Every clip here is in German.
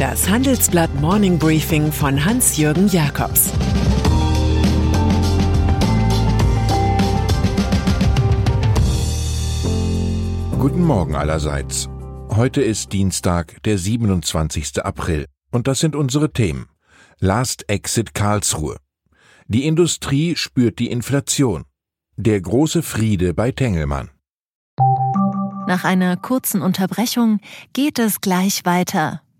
Das Handelsblatt Morning Briefing von Hans-Jürgen Jakobs Guten Morgen allerseits. Heute ist Dienstag, der 27. April. Und das sind unsere Themen. Last Exit Karlsruhe. Die Industrie spürt die Inflation. Der große Friede bei Tengelmann. Nach einer kurzen Unterbrechung geht es gleich weiter.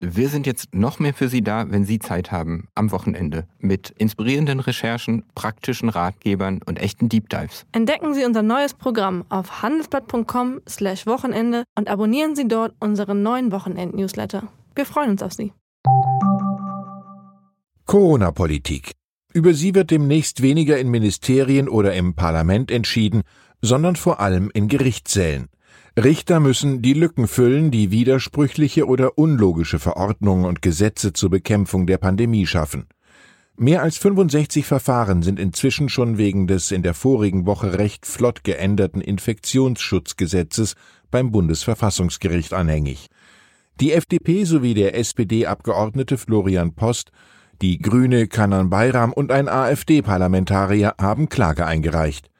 Wir sind jetzt noch mehr für Sie da, wenn Sie Zeit haben, am Wochenende, mit inspirierenden Recherchen, praktischen Ratgebern und echten Deep Dives. Entdecken Sie unser neues Programm auf handelsblatt.com/wochenende und abonnieren Sie dort unseren neuen Wochenend-Newsletter. Wir freuen uns auf Sie. Corona-Politik. Über sie wird demnächst weniger in Ministerien oder im Parlament entschieden, sondern vor allem in Gerichtssälen. Richter müssen die Lücken füllen, die widersprüchliche oder unlogische Verordnungen und Gesetze zur Bekämpfung der Pandemie schaffen. Mehr als 65 Verfahren sind inzwischen schon wegen des in der vorigen Woche recht flott geänderten Infektionsschutzgesetzes beim Bundesverfassungsgericht anhängig. Die FDP sowie der SPD-Abgeordnete Florian Post, die Grüne Kanan Bayram und ein AfD-Parlamentarier haben Klage eingereicht.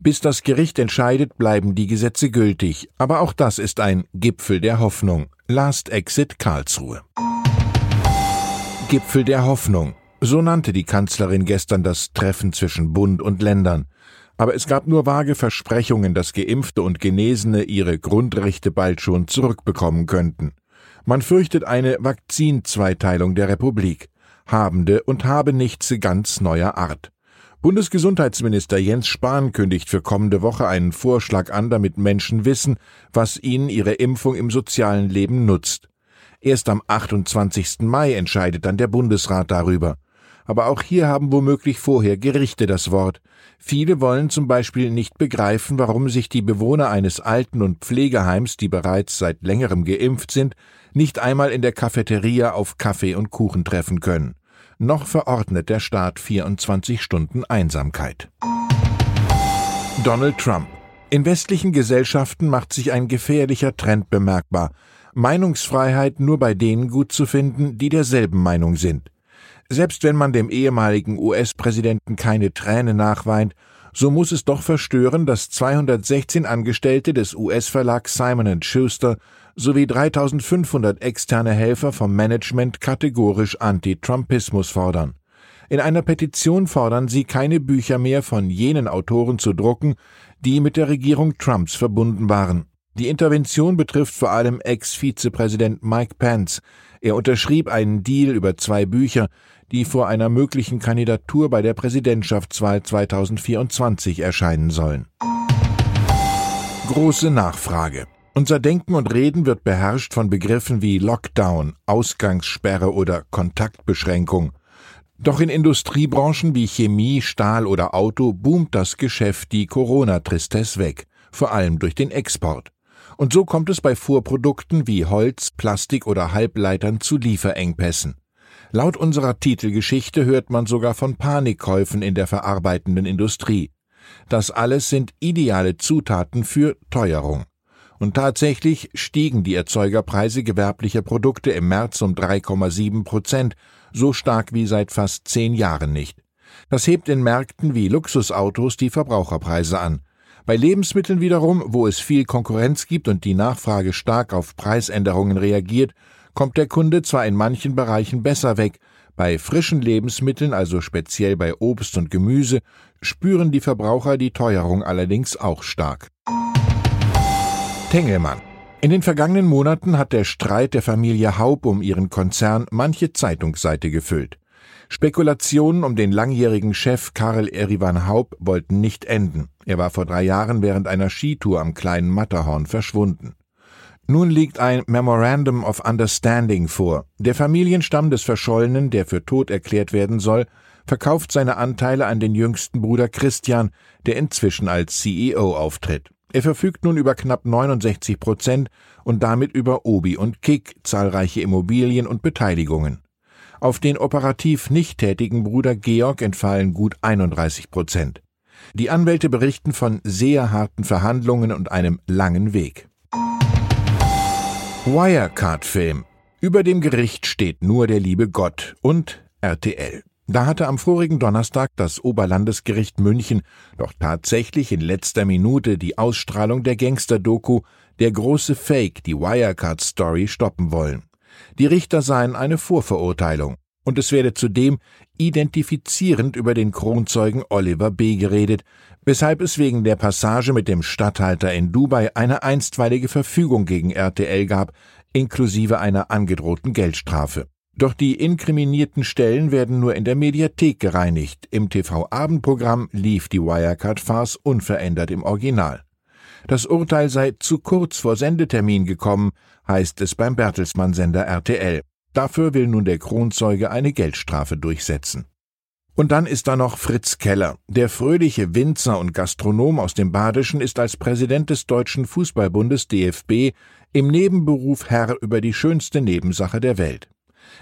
Bis das Gericht entscheidet, bleiben die Gesetze gültig. Aber auch das ist ein Gipfel der Hoffnung. Last Exit Karlsruhe. Gipfel der Hoffnung. So nannte die Kanzlerin gestern das Treffen zwischen Bund und Ländern. Aber es gab nur vage Versprechungen, dass Geimpfte und Genesene ihre Grundrechte bald schon zurückbekommen könnten. Man fürchtet eine Vakzinzweiteilung der Republik. Habende und Habenichtse ganz neuer Art. Bundesgesundheitsminister Jens Spahn kündigt für kommende Woche einen Vorschlag an, damit Menschen wissen, was ihnen ihre Impfung im sozialen Leben nutzt. Erst am 28. Mai entscheidet dann der Bundesrat darüber. Aber auch hier haben womöglich vorher Gerichte das Wort. Viele wollen zum Beispiel nicht begreifen, warum sich die Bewohner eines Alten- und Pflegeheims, die bereits seit längerem geimpft sind, nicht einmal in der Cafeteria auf Kaffee und Kuchen treffen können noch verordnet der Staat 24 Stunden Einsamkeit. Donald Trump. In westlichen Gesellschaften macht sich ein gefährlicher Trend bemerkbar. Meinungsfreiheit nur bei denen gut zu finden, die derselben Meinung sind. Selbst wenn man dem ehemaligen US-Präsidenten keine Träne nachweint, so muss es doch verstören, dass 216 Angestellte des US-Verlags Simon Schuster sowie 3500 externe Helfer vom Management kategorisch Anti-Trumpismus fordern. In einer Petition fordern sie, keine Bücher mehr von jenen Autoren zu drucken, die mit der Regierung Trumps verbunden waren. Die Intervention betrifft vor allem Ex-Vizepräsident Mike Pence. Er unterschrieb einen Deal über zwei Bücher, die vor einer möglichen Kandidatur bei der Präsidentschaftswahl 2024 erscheinen sollen. Große Nachfrage. Unser Denken und Reden wird beherrscht von Begriffen wie Lockdown, Ausgangssperre oder Kontaktbeschränkung. Doch in Industriebranchen wie Chemie, Stahl oder Auto boomt das Geschäft die Corona-Tristesse weg, vor allem durch den Export. Und so kommt es bei Vorprodukten wie Holz, Plastik oder Halbleitern zu Lieferengpässen. Laut unserer Titelgeschichte hört man sogar von Panikkäufen in der verarbeitenden Industrie. Das alles sind ideale Zutaten für Teuerung. Und tatsächlich stiegen die Erzeugerpreise gewerblicher Produkte im März um 3,7 Prozent, so stark wie seit fast zehn Jahren nicht. Das hebt in Märkten wie Luxusautos die Verbraucherpreise an. Bei Lebensmitteln wiederum, wo es viel Konkurrenz gibt und die Nachfrage stark auf Preisänderungen reagiert, kommt der Kunde zwar in manchen Bereichen besser weg, bei frischen Lebensmitteln, also speziell bei Obst und Gemüse, spüren die Verbraucher die Teuerung allerdings auch stark. Tengelmann. In den vergangenen Monaten hat der Streit der Familie Haub um ihren Konzern manche Zeitungsseite gefüllt. Spekulationen um den langjährigen Chef Karel Erivan Haub wollten nicht enden. Er war vor drei Jahren während einer Skitour am kleinen Matterhorn verschwunden. Nun liegt ein Memorandum of Understanding vor. Der Familienstamm des Verschollenen, der für tot erklärt werden soll, verkauft seine Anteile an den jüngsten Bruder Christian, der inzwischen als CEO auftritt. Er verfügt nun über knapp 69 Prozent und damit über Obi und Kick, zahlreiche Immobilien und Beteiligungen. Auf den operativ nicht tätigen Bruder Georg entfallen gut 31 Prozent. Die Anwälte berichten von sehr harten Verhandlungen und einem langen Weg. Wirecard-Film. Über dem Gericht steht nur der liebe Gott und RTL. Da hatte am vorigen Donnerstag das Oberlandesgericht München doch tatsächlich in letzter Minute die Ausstrahlung der Gangster-Doku Der große Fake, die Wirecard-Story stoppen wollen. Die Richter seien eine Vorverurteilung und es werde zudem identifizierend über den Kronzeugen Oliver B. geredet, weshalb es wegen der Passage mit dem Statthalter in Dubai eine einstweilige Verfügung gegen RTL gab, inklusive einer angedrohten Geldstrafe. Doch die inkriminierten Stellen werden nur in der Mediathek gereinigt. Im TV-Abendprogramm lief die Wirecard-Farce unverändert im Original. Das Urteil sei zu kurz vor Sendetermin gekommen, heißt es beim Bertelsmann-Sender RTL. Dafür will nun der Kronzeuge eine Geldstrafe durchsetzen. Und dann ist da noch Fritz Keller. Der fröhliche Winzer und Gastronom aus dem Badischen ist als Präsident des Deutschen Fußballbundes DFB im Nebenberuf Herr über die schönste Nebensache der Welt.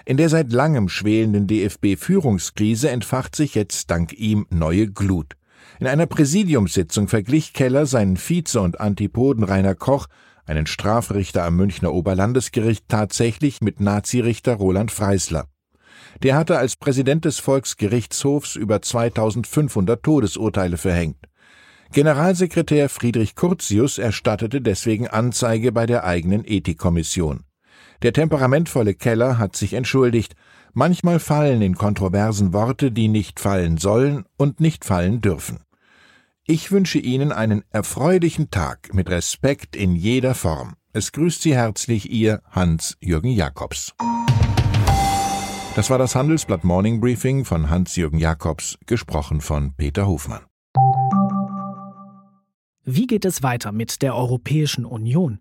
In der seit langem schwelenden DFB-Führungskrise entfacht sich jetzt dank ihm neue Glut. In einer Präsidiumssitzung verglich Keller seinen Vize und Antipoden Rainer Koch, einen Strafrichter am Münchner Oberlandesgericht, tatsächlich mit Nazirichter Roland Freisler. Der hatte als Präsident des Volksgerichtshofs über 2500 Todesurteile verhängt. Generalsekretär Friedrich Curtius erstattete deswegen Anzeige bei der eigenen Ethikkommission. Der temperamentvolle Keller hat sich entschuldigt. Manchmal fallen in Kontroversen Worte, die nicht fallen sollen und nicht fallen dürfen. Ich wünsche Ihnen einen erfreulichen Tag mit Respekt in jeder Form. Es grüßt Sie herzlich Ihr Hans-Jürgen Jakobs. Das war das Handelsblatt Morning Briefing von Hans-Jürgen Jakobs, gesprochen von Peter Hofmann. Wie geht es weiter mit der Europäischen Union?